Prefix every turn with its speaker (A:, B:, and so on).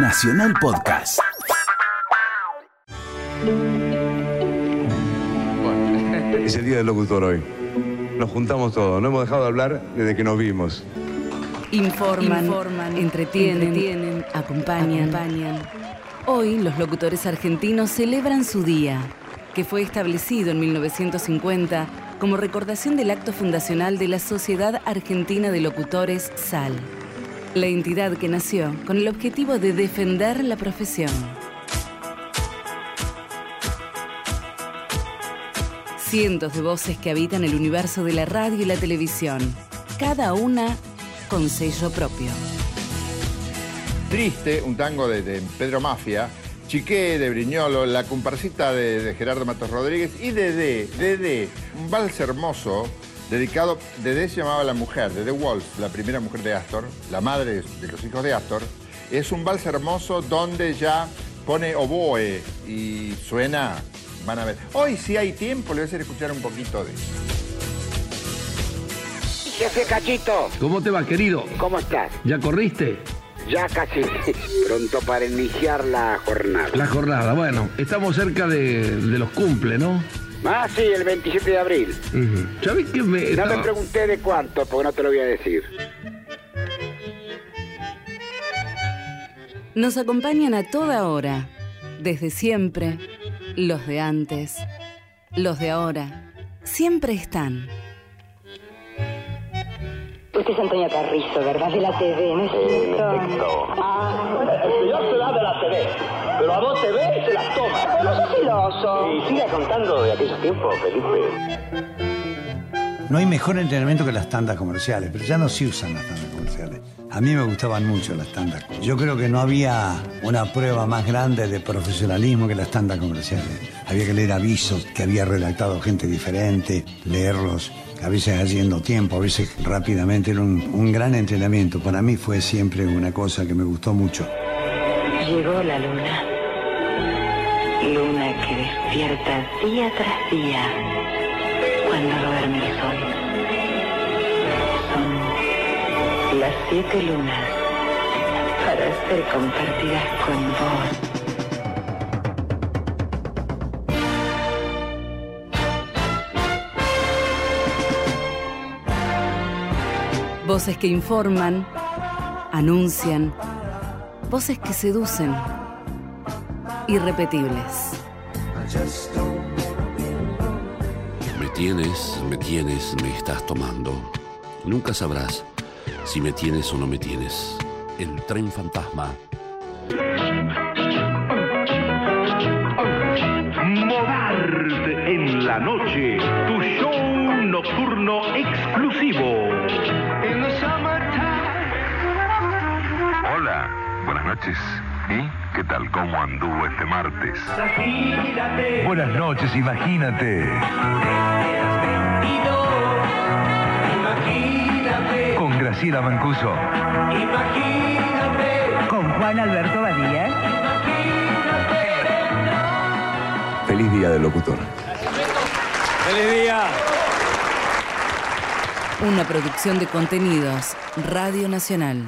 A: Nacional Podcast.
B: Es el día del locutor hoy. Nos juntamos todos, no hemos dejado de hablar desde que nos vimos.
C: Informan, entretienen, acompañan. acompañan. Hoy los locutores argentinos celebran su día, que fue establecido en 1950 como recordación del acto fundacional de la Sociedad Argentina de Locutores, SAL, la entidad que nació con el objetivo de defender la profesión. Cientos de voces que habitan el universo de la radio y la televisión, cada una con sello propio.
D: Triste, un tango de, Pedro Mafia, Chiqué de Briñolo, la comparsita de, Gerardo Matos Rodríguez y Dede, Dede, un vals hermoso dedicado, Dede se llamaba La Mujer, Dede Wolf, la primera mujer de Astor, la madre de los hijos de Astor. Es un vals hermoso donde ya pone oboe y suena, van a ver. Hoy si hay tiempo le voy a hacer escuchar un poquito de...
E: Jefe Cachito,
F: ¿Cómo te va, querido?
E: ¿cómo estás?
F: ¿Ya corriste?
E: Ya casi pronto para iniciar la jornada.
F: La jornada, bueno, estamos cerca de, de los cumple, ¿no?
E: Ah, sí, el 27 de abril.
F: Ujú. ¿Sabés que me.?
E: No me pregunté de cuánto, porque no te lo voy a decir.
C: Nos acompañan a toda hora, desde siempre, los de antes, los de ahora, siempre están.
G: Usted es Antonio Carrizo, ¿verdad? De la TV, ¿no es cierto? Ah,
H: El señor de la TV, pero a vos TV se las toma.
G: no sos celoso.
H: Y siga contando de aquellos tiempos, Felipe.
I: No hay mejor entrenamiento que las tandas comerciales, pero ya no se usan las tandas comerciales. A mí me gustaban mucho las tandas. Yo creo que no había una prueba más grande de profesionalismo que las tandas comerciales. Había que leer avisos que había redactado gente diferente, leerlos, a veces haciendo tiempo, a veces rápidamente. Era un, un gran entrenamiento. Para mí fue siempre una cosa que me gustó mucho.
G: Llegó la luna. Luna que despierta día tras día cuando duerme el sol. Son las siete lunas para ser compartidas con vos.
C: Voces que informan, anuncian, voces que seducen, irrepetibles.
J: Me tienes, me tienes, me estás tomando. Nunca sabrás si me tienes o no me tienes. El tren fantasma.
K: Modarte en la noche, tu show nocturno exclusivo.
L: Hola, buenas noches. ¿Y qué tal? ¿Cómo anduvo este martes?
K: Buenas noches, imagínate. Con Graciela Mancuso.
G: Con Juan Alberto Badía.
B: Feliz día del locutor.
C: Una producción de contenidos, Radio Nacional.